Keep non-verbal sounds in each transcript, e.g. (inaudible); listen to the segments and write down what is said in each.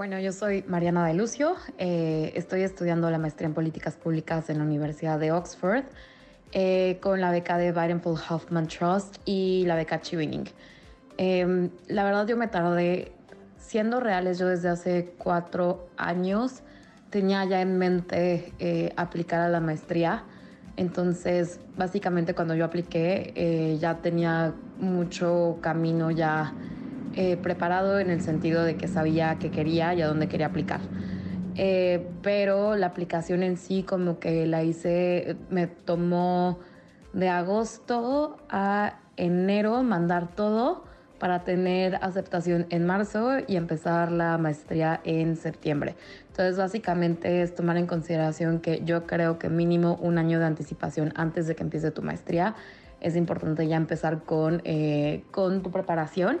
Bueno, yo soy Mariana de Lucio, eh, estoy estudiando la maestría en políticas públicas en la Universidad de Oxford eh, con la beca de Weidenfeld Hoffman Trust y la beca Chevening. Em, la verdad yo me tardé, siendo reales, yo desde hace cuatro años tenía ya en mente eh, aplicar a la maestría. Entonces, básicamente cuando yo apliqué ya tenía mucho camino ya eh, preparado en el sentido de que sabía qué quería y a dónde quería aplicar. Eh, pero la aplicación en sí como que la hice, me tomó de agosto a enero mandar todo para tener aceptación en marzo y empezar la maestría en septiembre. Entonces básicamente es tomar en consideración que yo creo que mínimo un año de anticipación antes de que empiece tu maestría es importante ya empezar con, eh, con tu preparación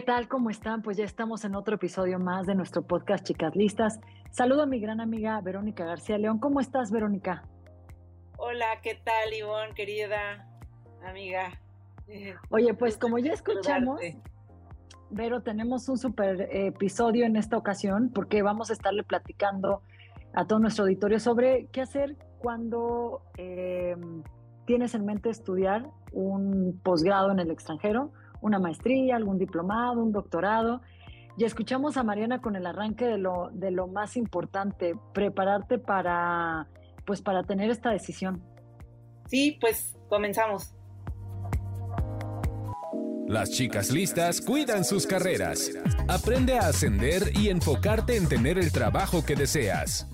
¿Qué tal? ¿Cómo están? Pues ya estamos en otro episodio más de nuestro podcast Chicas Listas. Saludo a mi gran amiga Verónica García León. ¿Cómo estás, Verónica? Hola, ¿qué tal, Ivonne, querida amiga? Oye, (laughs) pues como ya escuchamos, Vero, tenemos un super episodio en esta ocasión porque vamos a estarle platicando a todo nuestro auditorio sobre qué hacer cuando em, tienes en mente estudiar un posgrado en el extranjero, una maestría, algún diplomado, un doctorado. Ya escuchamos a Mariana con el arranque de lo, de lo más importante, prepararte para pues para tener esta decisión. Sí, pues comenzamos. Las chicas listas cuidan sus carreras. Aprende a ascender y enfocarte en tener el trabajo que deseas.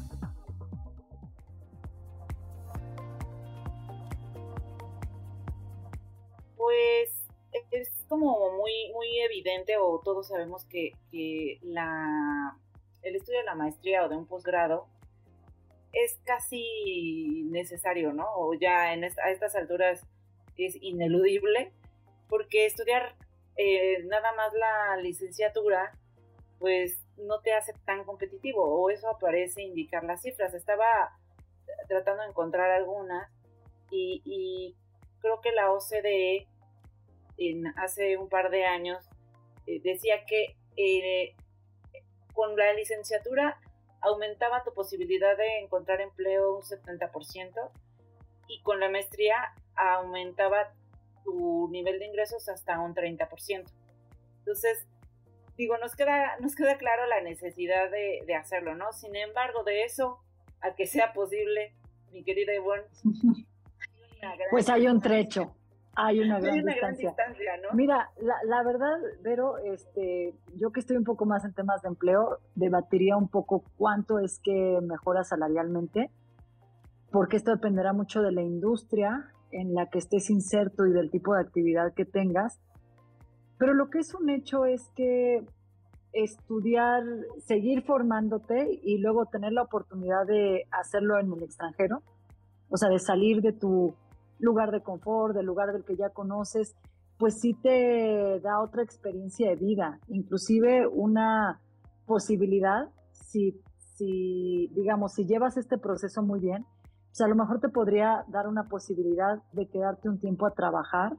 Como muy, muy evidente o todos sabemos que, que la, el estudio de la maestría o de un posgrado es casi necesario, ¿no? O ya en a estas alturas es ineludible, porque estudiar eh, nada más la licenciatura, pues no te hace tan competitivo, o eso parece indicar las cifras. Estaba tratando de encontrar algunas y, creo que la OCDE en, hace un par de años eh, decía que eh, con la licenciatura aumentaba tu posibilidad de encontrar empleo un 70% y con la maestría aumentaba tu nivel de ingresos hasta un 30%. Entonces, digo, nos queda, nos queda claro la necesidad de, hacerlo, ¿no? Sin embargo, de eso a que sea posible, mi querida Ivonne, (laughs) pues hay un trecho. Hay una, gran, distancia. ¿no? Mira, la, verdad, Vero, este, yo que estoy un poco más en temas de empleo, debatiría un poco cuánto es que mejora salarialmente, porque esto dependerá mucho de la industria en la que estés inserto y del tipo de actividad que tengas. Pero lo que es un hecho es que estudiar, seguir formándote y luego tener la oportunidad de hacerlo en el extranjero, o sea, de salir de tu lugar de confort, del lugar del que ya conoces, pues sí te da otra experiencia de vida, inclusive una posibilidad, si, si digamos, si llevas este proceso muy bien, pues a lo mejor te podría dar una posibilidad de quedarte un tiempo a trabajar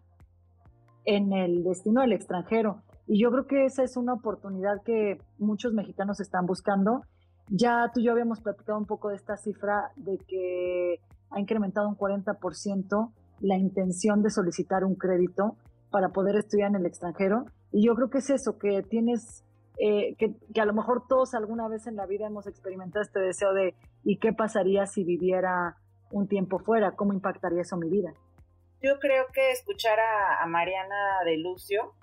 en el destino del extranjero. Y yo creo que esa es una oportunidad que muchos mexicanos están buscando. Ya tú y yo habíamos platicado un poco de esta cifra de que ha incrementado un 40% la intención de solicitar un crédito para poder estudiar en el extranjero. Y yo creo que es eso, que tienes, eh, que, a lo mejor todos alguna vez en la vida hemos experimentado este deseo de, ¿y qué pasaría si viviera un tiempo fuera? ¿Cómo impactaría eso mi vida? Yo creo que escuchar a, Mariana de Lucio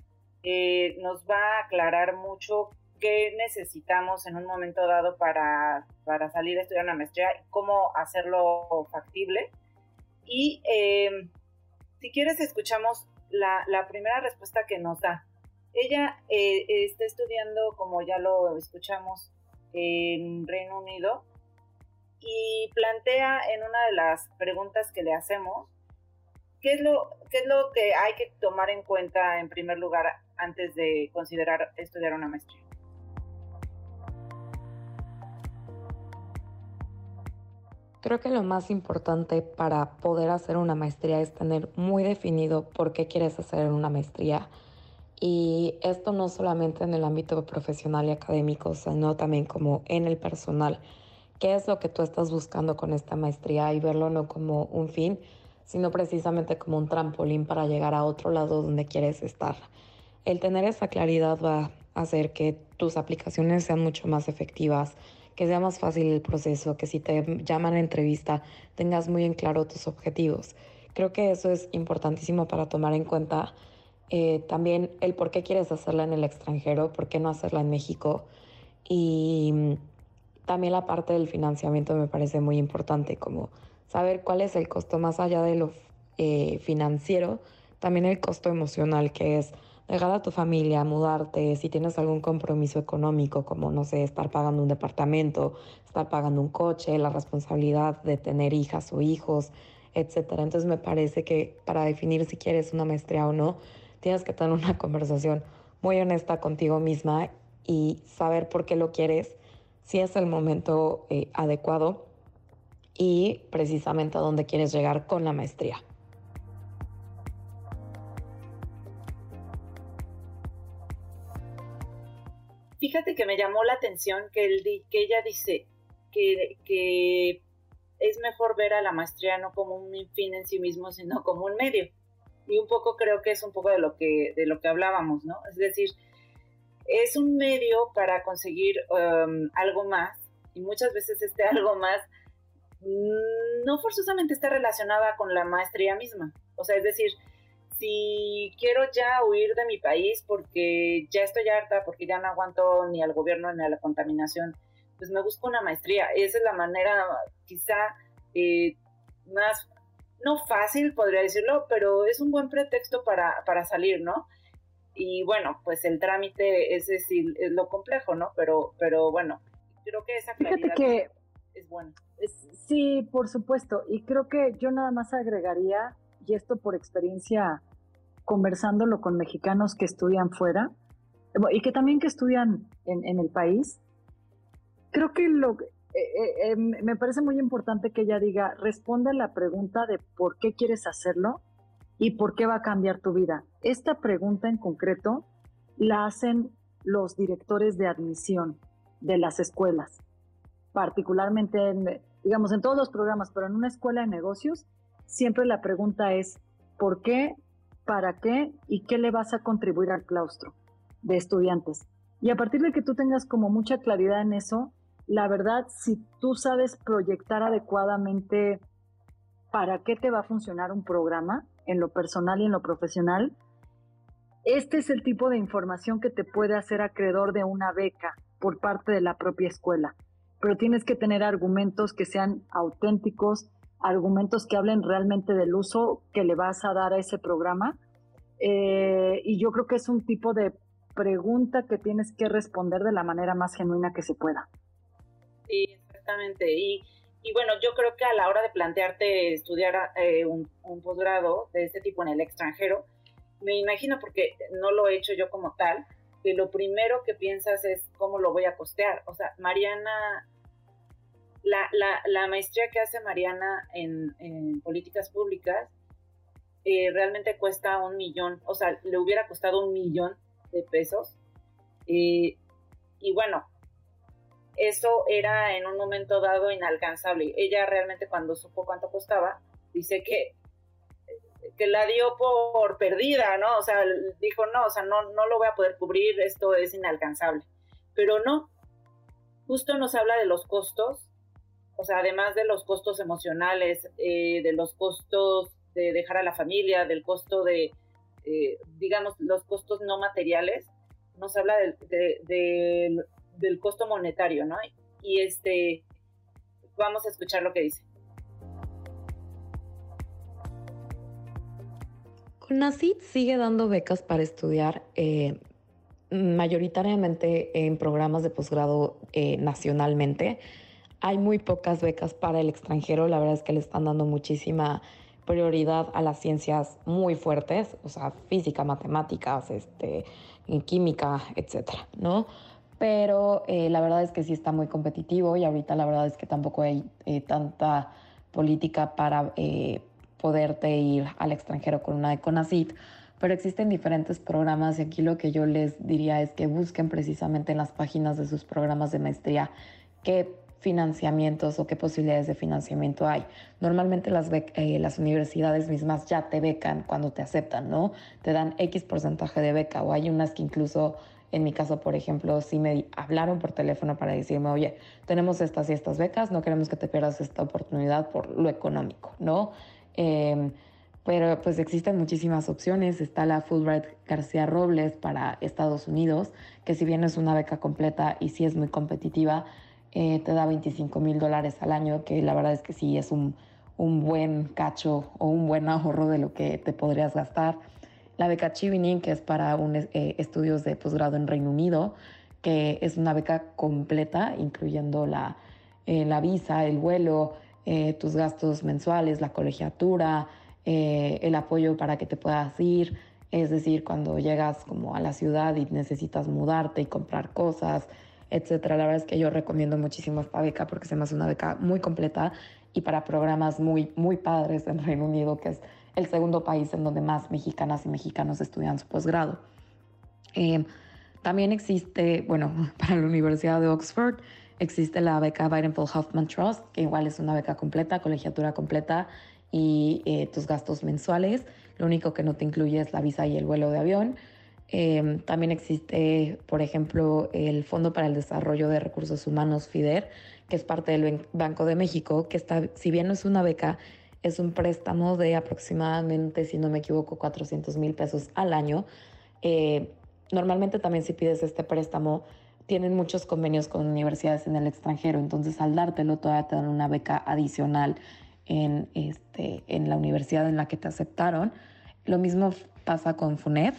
eh, nos va a aclarar mucho qué necesitamos en un momento dado para, para salir a estudiar una maestría y cómo hacerlo factible. Y eh, si quieres, escuchamos la, primera respuesta que nos da. Ella eh, está estudiando, como ya lo escuchamos, en Reino Unido y plantea en una de las preguntas que le hacemos ¿qué es, lo, ¿qué es lo que hay que tomar en cuenta en primer lugar antes de considerar estudiar una maestría? Creo que lo más importante para poder hacer una maestría es tener muy definido por qué quieres hacer una maestría. Y esto no solamente en el ámbito profesional y académico, sino también como en el personal. ¿Qué es lo que tú estás buscando con esta maestría? Y verlo no como un fin, sino precisamente como un trampolín para llegar a otro lado donde quieres estar. El tener esa claridad va a hacer que tus aplicaciones sean mucho más efectivas, que sea más fácil el proceso, que si te llaman a entrevista tengas muy en claro tus objetivos. Creo que eso es importantísimo para tomar en cuenta eh, también el por qué quieres hacerla en el extranjero, por qué no hacerla en México. Y también la parte del financiamiento me parece muy importante, como saber cuál es el costo más allá de lo eh, financiero, también el costo emocional, que es dejar a tu familia, mudarte, si tienes algún compromiso económico, como no sé, estar pagando un departamento, estar pagando un coche, la responsabilidad de tener hijas o hijos, etcétera. Entonces me parece que para definir si quieres una maestría o no, tienes que tener una conversación muy honesta contigo misma y saber por qué lo quieres, si es el momento eh, adecuado y precisamente a dónde quieres llegar con la maestría. Fíjate que me llamó la atención que, el, que ella dice que, que es mejor ver a la maestría no como un fin en sí mismo, sino como un medio. Y un poco creo que es un poco de lo que, de lo que hablábamos, ¿no? Es decir, es un medio para conseguir um, algo más y muchas veces este (laughs) algo más no forzosamente está relacionada con la maestría misma. O sea, es decir, si quiero ya huir de mi país porque ya estoy harta, porque ya no aguanto ni al gobierno ni a la contaminación, pues me busco una maestría. Esa es la manera quizá eh, más, no fácil podría decirlo, pero es un buen pretexto para, para salir, ¿no? Y bueno, pues el trámite ese sí es lo complejo, ¿no? Pero, pero bueno, creo que esa claridad que es buena. Sí, por supuesto. Y creo que yo nada más agregaría y esto por experiencia conversándolo con mexicanos que estudian fuera y que también que estudian en, el país, creo que lo, eh, eh, eh, me parece muy importante que ella diga, responde a la pregunta de por qué quieres hacerlo y por qué va a cambiar tu vida. Esta pregunta en concreto la hacen los directores de admisión de las escuelas, particularmente en, digamos, en todos los programas, pero en una escuela de negocios, siempre la pregunta es, ¿por qué, para qué y qué le vas a contribuir al claustro de estudiantes? Y a partir de que tú tengas como mucha claridad en eso, la verdad, si tú sabes proyectar adecuadamente para qué te va a funcionar un programa en lo personal y en lo profesional, este es el tipo de información que te puede hacer acreedor de una beca por parte de la propia escuela. Pero tienes que tener argumentos que sean auténticos, argumentos que hablen realmente del uso que le vas a dar a ese programa. Eh, y yo creo que es un tipo de pregunta que tienes que responder de la manera más genuina que se pueda. Sí, exactamente. Y, y bueno, yo creo que a la hora de plantearte estudiar eh, un, un posgrado de este tipo en el extranjero, me imagino, porque no lo he hecho yo como tal, que lo primero que piensas es cómo lo voy a costear. O sea, Mariana la, la, la maestría que hace Mariana en, políticas públicas eh, realmente cuesta un millón, o sea, le hubiera costado un millón de pesos. Eh, y bueno, eso era en un momento dado inalcanzable. Ella realmente cuando supo cuánto costaba, dice que, que la dio por perdida, ¿no? O sea, dijo, no, o sea, no, no lo voy a poder cubrir, esto es inalcanzable. Pero no, justo nos habla de los costos o sea, además de los costos emocionales, eh, de los costos de dejar a la familia, del costo de, eh, digamos, los costos no materiales, nos habla del, del costo monetario, ¿no? Y este, vamos a escuchar lo que dice. CONACYT sigue dando becas para estudiar eh, mayoritariamente en programas de posgrado nacionalmente hay muy pocas becas para el extranjero, la verdad es que le están dando muchísima prioridad a las ciencias muy fuertes, o sea, física, matemáticas, este, química, etcétera, ¿no? Pero eh, la verdad es que sí está muy competitivo y ahorita la verdad es que tampoco hay eh, tanta política para eh, poderte ir al extranjero con una de pero existen diferentes programas y aquí lo que yo les diría es que busquen precisamente en las páginas de sus programas de maestría qué financiamientos o qué posibilidades de financiamiento hay. Normalmente las, eh, las universidades mismas ya te becan cuando te aceptan, ¿no? Te dan X porcentaje de beca o hay unas que incluso, en mi caso, por ejemplo, sí me hablaron por teléfono para decirme, oye, tenemos estas y estas becas, no queremos que te pierdas esta oportunidad por lo económico, ¿no? Em, pero pues existen muchísimas opciones. Está la Fulbright García Robles para Estados Unidos, que si bien es una beca completa y sí es muy competitiva, eh, te da 25 mil dólares al año, que la verdad es que sí es un, un, buen cacho o un buen ahorro de lo que te podrías gastar. La beca Chevening, que es para un, eh, estudios de posgrado en Reino Unido, que es una beca completa, incluyendo la, eh, la visa, el vuelo, tus gastos mensuales, la colegiatura, el apoyo para que te puedas ir, es decir, cuando llegas como a la ciudad y necesitas mudarte y comprar cosas, etcétera. La verdad es que yo recomiendo muchísimo esta beca porque se me una beca muy completa y para programas muy, muy padres en Reino Unido, que es el segundo país en donde más mexicanas y mexicanos estudian su posgrado. Eh, también existe, bueno, (laughs) para la Universidad de Oxford, existe la beca Paul Hoffman Trust, que igual es una beca completa, colegiatura completa y eh, tus gastos mensuales. Lo único que no te incluye es la visa y el vuelo de avión. Em, también existe, por ejemplo, el Fondo para el Desarrollo de Recursos Humanos, FIDER, que es parte del Banco de México, que está, si bien no es una beca, es un préstamo de aproximadamente, si no me equivoco, 400 mil pesos al año. Eh, normalmente también si pides este préstamo, tienen muchos convenios con universidades en el extranjero, entonces al dártelo todavía te dan una beca adicional en, este, en la universidad en la que te aceptaron. Lo mismo pasa con FUNED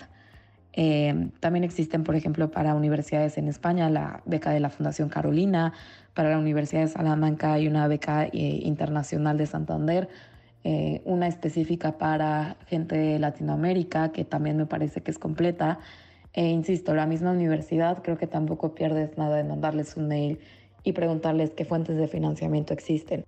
eh, también existen, por ejemplo, para universidades en España la beca de la Fundación Carolina, para la Universidad de Salamanca hay una beca eh, internacional de Santander, eh, una específica para gente de Latinoamérica, que también me parece que es completa. E insisto, la misma universidad creo que tampoco pierdes nada en mandarles un mail y preguntarles qué fuentes de financiamiento existen.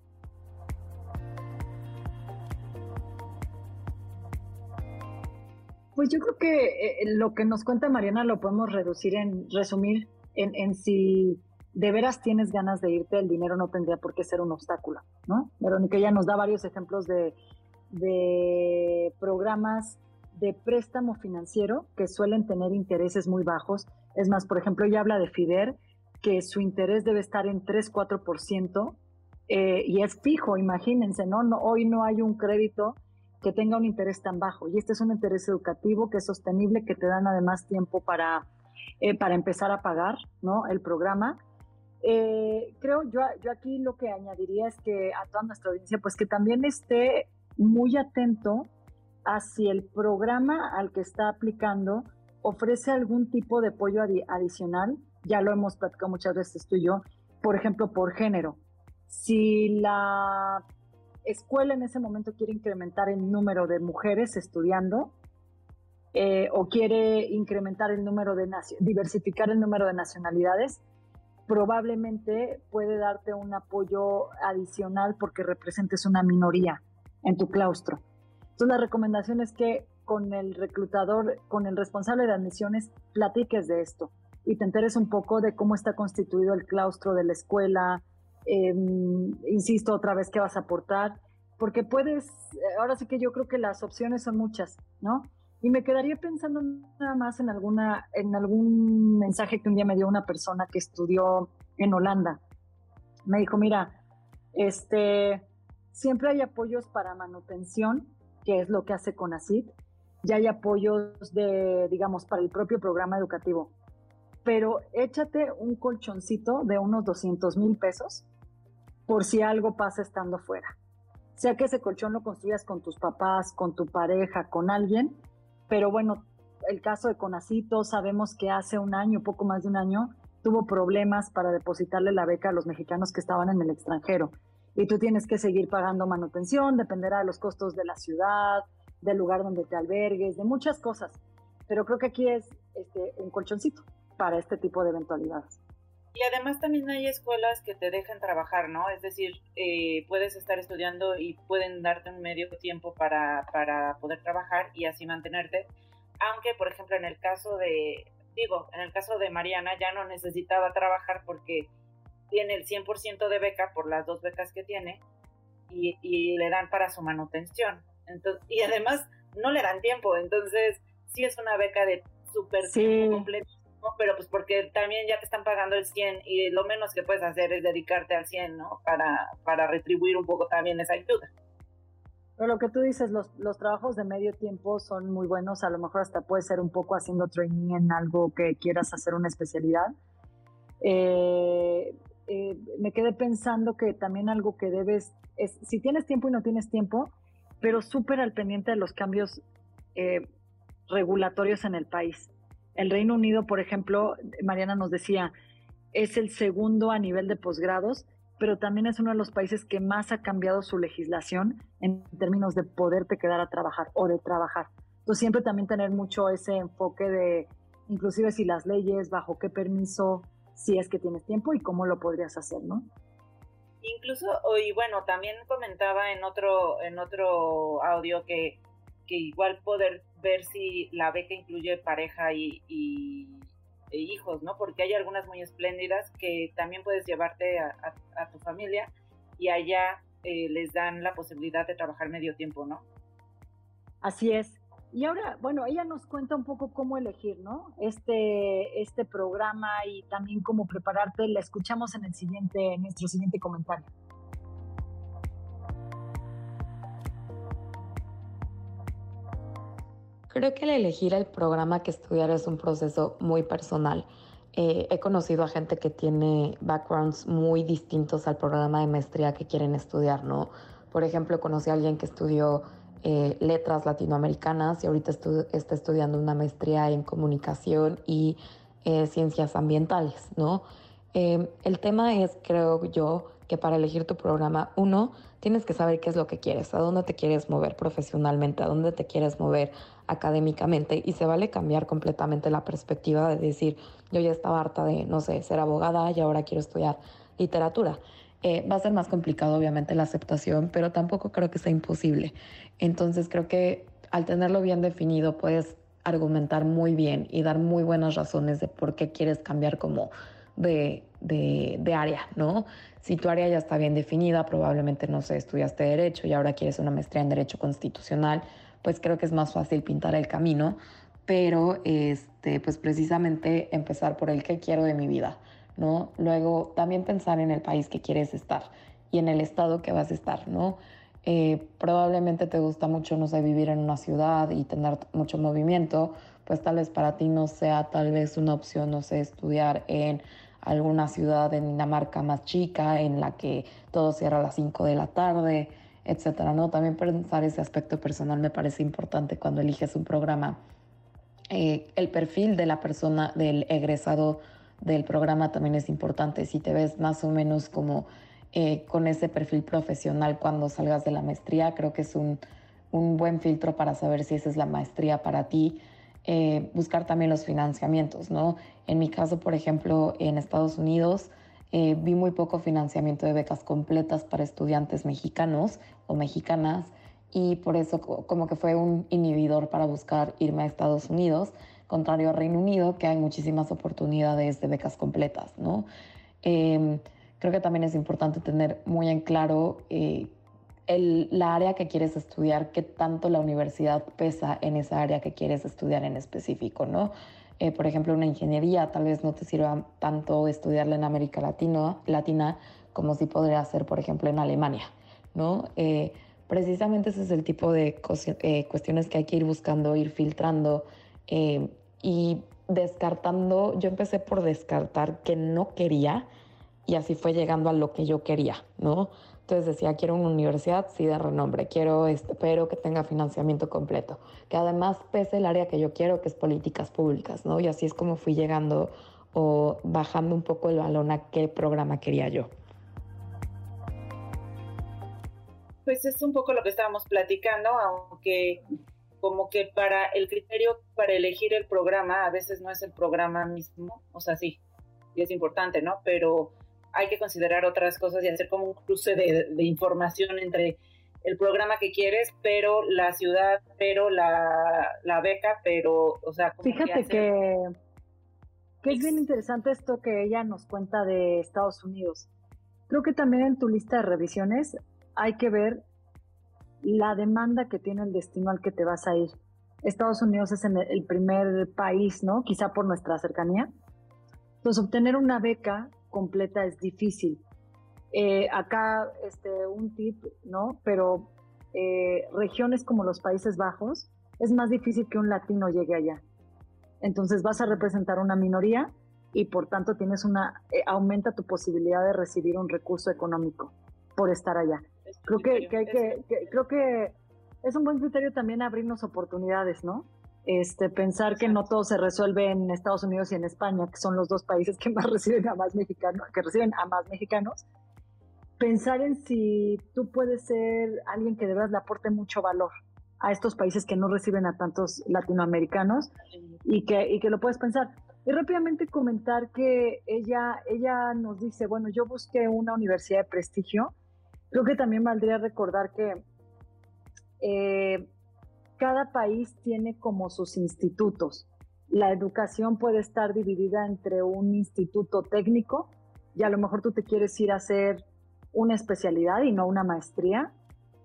Pues yo creo que eh, lo que nos cuenta Mariana lo podemos reducir en, resumir en, si de veras tienes ganas de irte, el dinero no tendría por qué ser un obstáculo, ¿no? Verónica ya nos da varios ejemplos de, de programas de préstamo financiero que suelen tener intereses muy bajos. Es más, por ejemplo, ella habla de FIDER, que su interés debe estar en 3-4%, eh, y es fijo, imagínense, ¿no? ¿no? Hoy no hay un crédito que tenga un interés tan bajo. Y este es un interés educativo que es sostenible, que te dan además tiempo para, eh, para empezar a pagar ¿no? el programa. Eh, creo yo, yo aquí lo que añadiría es que a toda nuestra audiencia, pues que también esté muy atento a si el programa al que está aplicando ofrece algún tipo de apoyo adicional. Ya lo hemos platicado muchas veces tú y yo, por ejemplo, por género. Si la escuela en ese momento quiere incrementar el número de mujeres estudiando eh, o quiere incrementar el número de diversificar el número de nacionalidades, probablemente puede darte un apoyo adicional porque representes una minoría en tu claustro. Entonces la recomendación es que con el reclutador, con el responsable de admisiones, platiques de esto y te enteres un poco de cómo está constituido el claustro de la escuela, Em, insisto otra vez que vas a aportar, porque puedes, ahora sí que yo creo que las opciones son muchas, ¿no? Y me quedaría pensando nada más en alguna, en algún mensaje que un día me dio una persona que estudió en Holanda. Me dijo, mira, este, siempre hay apoyos para manutención, que es lo que hace CONACYT, y hay apoyos de, digamos, para el propio programa educativo. Pero échate un colchoncito de unos 200 mil pesos por si algo pasa estando fuera. Sea que ese colchón lo construyas con tus papás, con tu pareja, con alguien, pero bueno, el caso de Conacito, sabemos que hace un año, poco más de un año, tuvo problemas para depositarle la beca a los mexicanos que estaban en el extranjero. y tú tienes que seguir pagando manutención, dependerá de los costos de la ciudad, del lugar donde te albergues, de muchas cosas. Pero creo que aquí es este, un colchoncito para este tipo de eventualidades. Y además también hay escuelas que te dejan trabajar, ¿no? Es decir, eh, puedes estar estudiando y pueden darte un medio tiempo para, para poder trabajar y así mantenerte. Aunque, por ejemplo, en el caso de, digo, en el caso de Mariana ya no necesitaba trabajar porque tiene el 100% de beca por las dos becas que tiene y, le dan para su manutención. Entonces, y además no le dan tiempo, entonces sí es una beca de súper tiempo completo, pero pues porque también ya te están pagando el 100 y lo menos que puedes hacer es dedicarte al 100, ¿no? Para, para retribuir un poco también esa ayuda. Pero lo que tú dices, los, los trabajos de medio tiempo son muy buenos, a lo mejor hasta puede ser un poco haciendo training en algo que quieras hacer una especialidad. Eh, eh, me quedé pensando que también algo que debes es, si tienes tiempo y no tienes tiempo, pero súper al pendiente de los cambios eh, regulatorios en el país. El Reino Unido, por ejemplo, Mariana nos decía, es el segundo a nivel de posgrados, pero también es uno de los países que más ha cambiado su legislación en términos de poderte quedar a trabajar o de trabajar. Entonces siempre también tener mucho ese enfoque de, inclusive si las leyes, bajo qué permiso, si es que tienes tiempo y cómo lo podrías hacer, ¿no? Incluso, y bueno, también comentaba en otro, en otro audio que, que igual poder ver si la beca incluye pareja y, e hijos, ¿no? Porque hay algunas muy espléndidas que también puedes llevarte a, tu familia y allá eh, les dan la posibilidad de trabajar medio tiempo, ¿no? Así es. Y ahora, bueno, ella nos cuenta un poco cómo elegir, ¿no? Este, este programa y también cómo prepararte. La escuchamos en el siguiente, en nuestro siguiente comentario. Creo que el elegir el programa que estudiar es un proceso muy personal. Eh, he conocido a gente que tiene backgrounds muy distintos al programa de maestría que quieren estudiar, ¿no? Por ejemplo, conocí a alguien que estudió eh, letras latinoamericanas y ahorita está estudiando una maestría en comunicación y eh, ciencias ambientales, ¿no? Em, el tema es, creo yo, que para elegir tu programa, uno, tienes que saber qué es lo que quieres, a dónde te quieres mover profesionalmente, a dónde te quieres mover académicamente y se vale cambiar completamente la perspectiva de decir, yo ya estaba harta de, no sé, ser abogada y ahora quiero estudiar literatura. Eh, va a ser más complicado, obviamente, la aceptación, pero tampoco creo que sea imposible. Entonces creo que al tenerlo bien definido puedes argumentar muy bien y dar muy buenas razones de por qué quieres cambiar como de, de, área, ¿no? Si tu área ya está bien definida, probablemente, no sé, estudiaste Derecho y ahora quieres una maestría en Derecho Constitucional, pues creo que es más fácil pintar el camino, pero este, pues precisamente empezar por el que quiero de mi vida. ¿no? Luego también pensar en el país que quieres estar y en el estado que vas a estar, ¿no? Eh, probablemente te gusta mucho, no sé, vivir en una ciudad y tener mucho movimiento, pues tal vez para ti no sea tal vez una opción, no sé, estudiar en alguna ciudad en Dinamarca más chica, en la que todo cierra a las 5 de la tarde, etcétera, ¿no? También pensar ese aspecto personal me parece importante cuando eliges un programa. Eh, el perfil de la persona, del egresado, del programa también es importante. Si te ves más o menos como eh, con ese perfil profesional cuando salgas de la maestría, creo que es un, un buen filtro para saber si esa es la maestría para ti. Eh, buscar también los financiamientos, ¿no? En mi caso, por ejemplo, en Estados Unidos, eh, vi muy poco financiamiento de becas completas para estudiantes mexicanos o mexicanas y por eso como que fue un inhibidor para buscar irme a Estados Unidos contrario a Reino Unido, que hay muchísimas oportunidades de becas completas, ¿no? Em, creo que también es importante tener muy en claro eh, la área que quieres estudiar, qué tanto la universidad pesa en esa área que quieres estudiar en específico, ¿no? Eh, por ejemplo, una ingeniería tal vez no te sirva tanto estudiarla en América Latina como si podría ser, por ejemplo, en Alemania, ¿no? Eh, precisamente ese es el tipo de cuestiones que hay que ir buscando, ir filtrando eh, y descartando, yo empecé por descartar que no quería y así fue llegando a lo que yo quería, ¿no? Entonces decía, quiero una universidad, sí, de renombre, quiero, este, pero que tenga financiamiento completo, que además pese el área que yo quiero, que es políticas públicas, ¿no? Y así es como fui llegando o bajando un poco el balón a qué programa quería yo. Pues es un poco lo que estábamos platicando, aunque como que para el criterio para elegir el programa a veces no es el programa mismo, o sea, sí, y es importante, ¿no? Pero hay que considerar otras cosas y hacer como un cruce de, información entre el programa que quieres, pero la ciudad, pero la, beca, pero, o sea, fíjate que, que es bien interesante esto que ella nos cuenta de Estados Unidos. Creo que también en tu lista de revisiones hay que ver la demanda que tiene el destino al que te vas a ir. Estados Unidos es el primer país, ¿no? Quizá por nuestra cercanía. Entonces, obtener una beca completa es difícil. Eh, acá, este, un tip, ¿no? Pero eh, regiones como los Países Bajos, es más difícil que un latino llegue allá. Entonces vas a representar una minoría y por tanto tienes una, eh, aumenta tu posibilidad de recibir un recurso económico por estar allá. Creo que, hay que, creo que es un buen criterio también abrirnos oportunidades, ¿no? Este, pensar que no todo se resuelve en Estados Unidos y en España, que son los dos países que más (laughs) reciben a más mexicanos, que reciben a más mexicanos. Pensar en si tú puedes ser alguien que de verdad le aporte mucho valor a estos países que no reciben a tantos latinoamericanos y que, y que lo puedes pensar. Y rápidamente comentar que ella, ella nos dice, bueno, yo busqué una universidad de prestigio Creo que también valdría recordar que eh, cada país tiene como sus institutos. La educación puede estar dividida entre un instituto técnico y a lo mejor tú te quieres ir a hacer una especialidad y no una maestría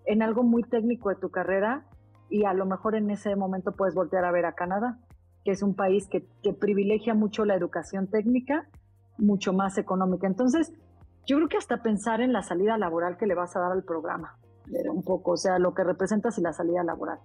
en algo muy técnico de tu carrera y a lo mejor en ese momento puedes voltear a ver a Canadá, que es un país que, que privilegia mucho la educación técnica, mucho más económica. Entonces, yo creo que hasta pensar en la salida laboral que le vas a dar al programa, un poco, o sea, lo que representas y la salida laboral.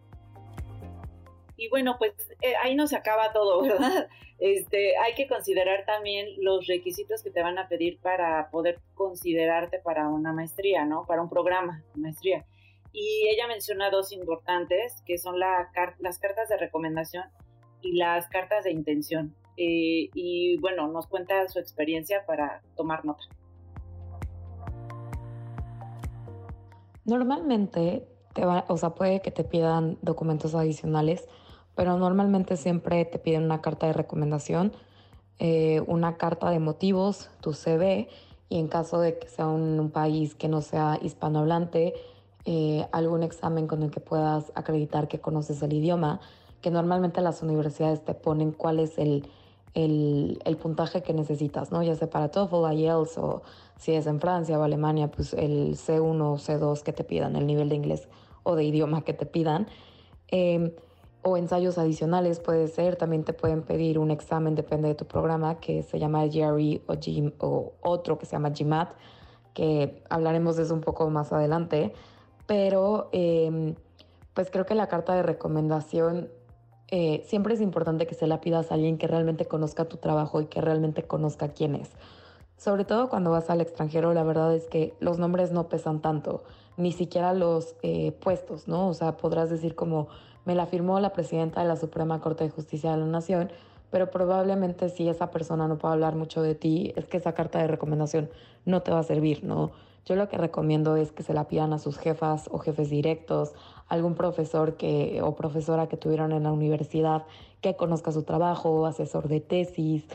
Y bueno, pues eh, ahí no se acaba todo, (laughs) ¿verdad? Este, hay que considerar también los requisitos que te van a pedir para poder considerarte para una maestría, ¿no? Para un programa de maestría. Y ella menciona dos importantes, que son la, las cartas de recomendación y las cartas de intención. Eh, y bueno, nos cuenta su experiencia para tomar nota. Normalmente, te va, o sea, puede que te pidan documentos adicionales, pero normalmente siempre te piden una carta de recomendación, eh, una carta de motivos, tu CV, y en caso de que sea un, país que no sea hispanohablante, eh, algún examen con el que puedas acreditar que conoces el idioma, que normalmente las universidades te ponen cuál es el, el, puntaje que necesitas, ¿no? Ya sea para TOEFL, IELTS o si es en Francia o Alemania, pues el C1 o C2 que te pidan, el nivel de inglés o de idioma que te pidan. Em, o ensayos adicionales puede ser, también te pueden pedir un examen, depende de tu programa, que se llama GRE o, o otro que se llama GMAT, que hablaremos de eso un poco más adelante, pero em, pues creo que la carta de recomendación eh, siempre es importante que se la pidas a alguien que realmente conozca tu trabajo y que realmente conozca quién es. Sobre todo cuando vas al extranjero, la verdad es que los nombres no pesan tanto, ni siquiera los eh, puestos, ¿no? O sea, podrás decir como, me la firmó la presidenta de la Suprema Corte de Justicia de la Nación, pero probablemente si esa persona no puede hablar mucho de ti, es que esa carta de recomendación no te va a servir, ¿no? Yo lo que recomiendo es que se la pidan a sus jefas o jefes directos, algún profesor que, o profesora que tuvieron en la universidad que conozca su trabajo, asesor de tesis,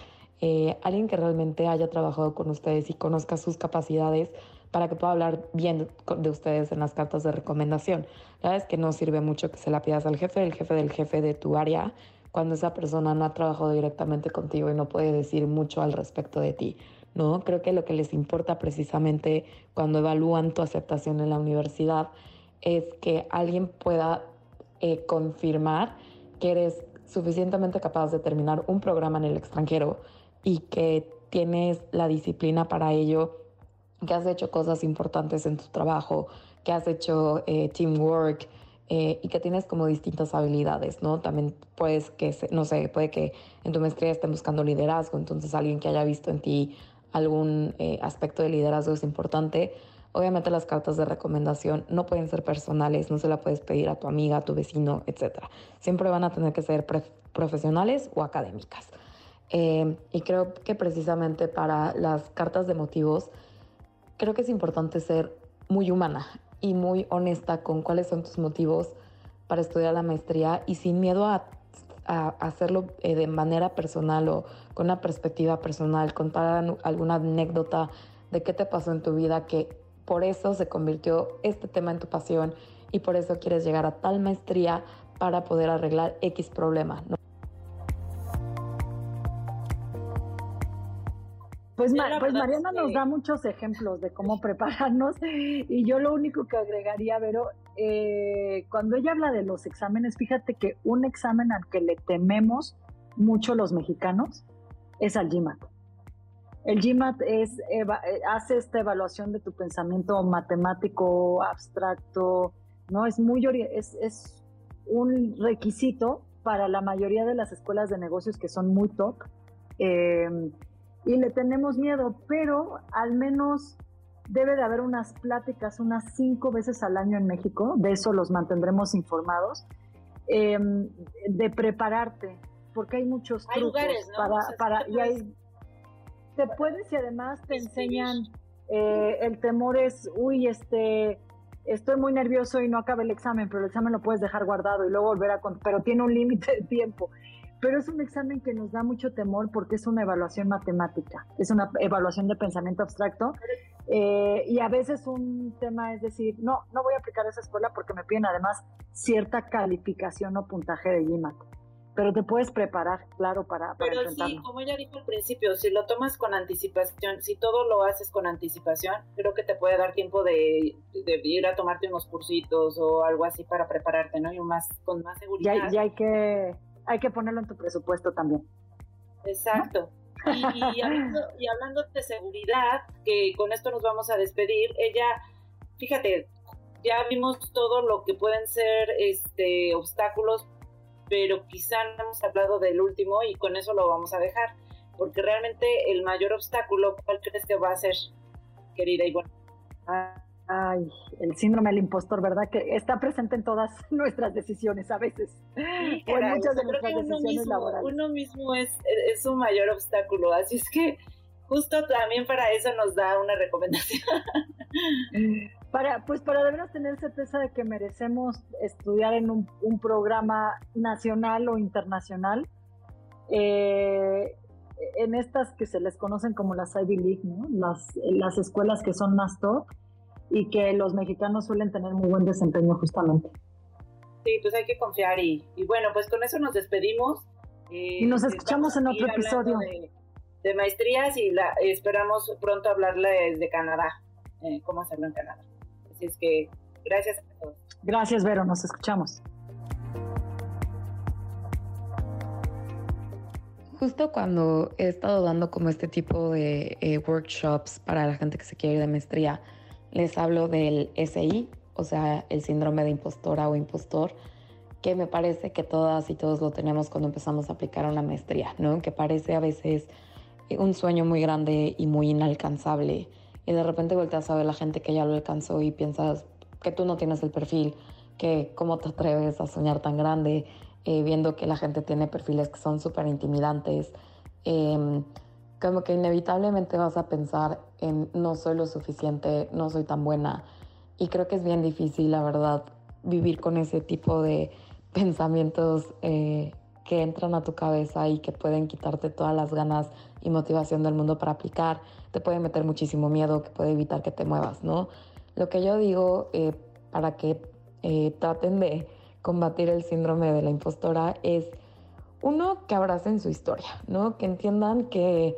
eh, alguien que realmente haya trabajado con ustedes y conozca sus capacidades para que pueda hablar bien de ustedes en las cartas de recomendación. La verdad es que no sirve mucho que se la pidas al jefe, el jefe del jefe de tu área, cuando esa persona no ha trabajado directamente contigo y no puede decir mucho al respecto de ti. ¿No? Creo que lo que les importa precisamente cuando evalúan tu aceptación en la universidad es que alguien pueda eh, confirmar que eres suficientemente capaz de terminar un programa en el extranjero y que tienes la disciplina para ello, que has hecho cosas importantes en tu trabajo, que has hecho eh, teamwork eh, y que tienes como distintas habilidades, ¿no? También puedes que, no sé, puede que en tu maestría estén buscando liderazgo, entonces alguien que haya visto en ti algún eh, aspecto de liderazgo es importante. Obviamente las cartas de recomendación no pueden ser personales, no se la puedes pedir a tu amiga, a tu vecino, etc. Siempre van a tener que ser profesionales o académicas. Eh, y creo que precisamente para las cartas de motivos, creo que es importante ser muy humana. y muy honesta con cuáles son tus motivos para estudiar la maestría y sin miedo a, hacerlo eh, de manera personal o con una perspectiva personal, contar alguna anécdota de qué te pasó en tu vida que por eso se convirtió este tema en tu pasión y por eso quieres llegar a tal maestría para poder arreglar X problema. Pues, pues Mariana nos da muchos ejemplos de cómo prepararnos (laughs) y yo lo único que agregaría, Vero, eh, cuando ella habla de los exámenes, fíjate que un examen al que le tememos mucho los mexicanos es al GMAT. El GMAT eh, hace esta evaluación de tu pensamiento matemático, abstracto, ¿no? Es muy es un requisito para la mayoría de las escuelas de negocios que son muy top. Eh, y le tenemos miedo, pero al menos debe de haber unas pláticas unas cinco veces al año en México, de eso los mantendremos informados, em, de prepararte, porque hay muchos hay lugares, ¿no? para, para y hay, te puedes y además te enseñan, eh, el temor es, uy, este, estoy muy nervioso y no acaba el examen, pero el examen lo puedes dejar guardado y luego volver a, pero tiene un límite de tiempo pero es un examen que nos da mucho temor porque es una evaluación matemática, es una evaluación de pensamiento abstracto. Eh, y a veces un tema es decir, no, no voy a aplicar esa escuela porque me piden además cierta calificación o puntaje de GMAT. Pero te puedes preparar, claro, para, para Pero sí, como ella dijo al principio, si lo tomas con anticipación, si todo lo haces con anticipación, creo que te puede dar tiempo de, de ir a tomarte unos cursitos o algo así para prepararte, ¿no? Y más, con más seguridad. y hay que hay que ponerlo en tu presupuesto también. Exacto. Y, hablando, de seguridad, que con esto nos vamos a despedir, ella, fíjate, ya vimos todo lo que pueden ser este obstáculos, pero quizá no hemos hablado del último y con eso lo vamos a dejar, porque realmente el mayor obstáculo, ¿cuál crees que va a ser, querida Ivonne? Ah, Ay, el síndrome del impostor, ¿verdad? Que está presente en todas (laughs) nuestras decisiones a veces. o en muchas de nuestras decisiones mismo, laborales. Uno mismo es, es un mayor obstáculo, así es que justo también para eso nos da una recomendación. (laughs) Para, pues para de verdad tener certeza de que merecemos estudiar en un, un programa nacional o internacional, eh, en estas que se les conocen como las Ivy League, ¿no? las, las escuelas que son más top, y que los mexicanos suelen tener muy buen desempeño justamente. Sí, pues hay que confiar y, bueno, pues con eso nos despedimos. Eh, y nos escuchamos en otro episodio. De, maestrías y la, esperamos pronto hablarles de Canadá, eh, cómo hacerlo en Canadá. Así es que gracias a todos. Gracias, Vero, nos escuchamos. Justo cuando he estado dando como este tipo de eh, workshops para la gente que se quiere ir de maestría, les hablo del SI, o sea, el síndrome de impostora o impostor, que me parece que todas y todos lo tenemos cuando empezamos a aplicar una maestría, ¿no? Que parece a veces un sueño muy grande y muy inalcanzable. Y de repente volteas a ver la gente que ya lo alcanzó y piensas que tú no tienes el perfil, que cómo te atreves a soñar tan grande, eh, viendo que la gente tiene perfiles que son súper intimidantes. Em, como que inevitablemente vas a pensar en no soy lo suficiente, no soy tan buena. Y creo que es bien difícil, la verdad, vivir con ese tipo de pensamientos eh, que entran a tu cabeza y que pueden quitarte todas las ganas y motivación del mundo para aplicar. Te puede meter muchísimo miedo que puede evitar que te muevas, ¿no? Lo que yo digo eh, para que eh, traten de combatir el síndrome de la impostora es uno, que abracen su historia, ¿no? Que entiendan que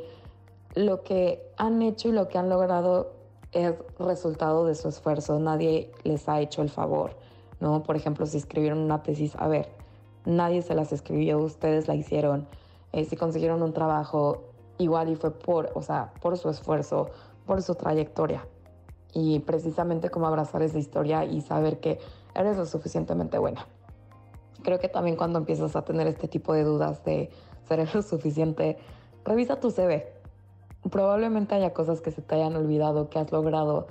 lo que han hecho y lo que han logrado es resultado de su esfuerzo, nadie les ha hecho el favor, ¿no? Por ejemplo, si escribieron una tesis, a ver, nadie se las escribió, ustedes la hicieron, eh, si consiguieron un trabajo, igual y fue por, o sea, por su esfuerzo, por su trayectoria. Y precisamente como abrazar esa historia y saber que eres lo suficientemente buena. Creo que también cuando empiezas a tener este tipo de dudas de ser (laughs) lo suficiente, revisa tu CV, probablemente haya cosas que se te hayan olvidado, que has logrado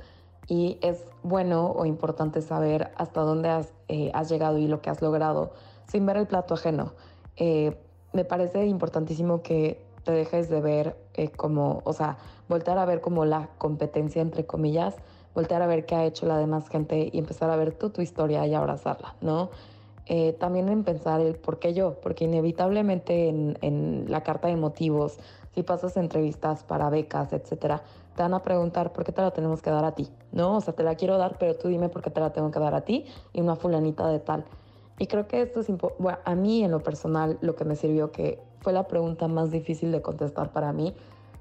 y es bueno o importante saber hasta dónde has, eh, llegado y lo que has logrado sin ver el plato ajeno. Eh, me parece importantísimo que te dejes de ver eh, como, o sea, voltar a ver como la competencia entre comillas, voltear a ver qué ha hecho la demás gente y empezar a ver tú tu historia y abrazarla, ¿no? Eh, también en pensar el por qué yo, porque inevitablemente en, en, la carta de motivos, si pasas entrevistas para becas, etcétera, te van a preguntar por qué te la tenemos que dar a ti, ¿no? O sea, te la quiero dar, pero tú dime por qué te la tengo que dar a ti y una fulanita de tal. Y creo que esto es bueno, a mí en lo personal lo que me sirvió que fue la pregunta más difícil de contestar para mí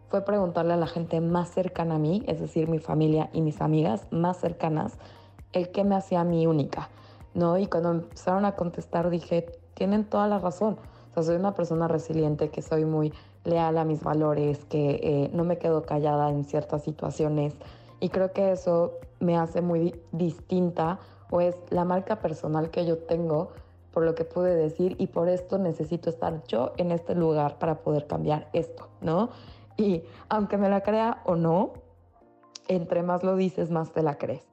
fue preguntarle a la gente más cercana a mí, es decir, mi familia y mis amigas más cercanas, el qué me hacía a mí única, ¿no? Y cuando empezaron a contestar dije, tienen toda la razón. O sea, soy una persona resiliente, que soy muy leal a mis valores, que eh, no me quedo callada en ciertas situaciones. Y creo que eso me hace muy distinta o es la marca personal que yo tengo por lo que pude decir y por esto necesito estar yo en este lugar para poder cambiar esto, ¿no? Y aunque me la crea o no, entre más lo dices, más te la crees.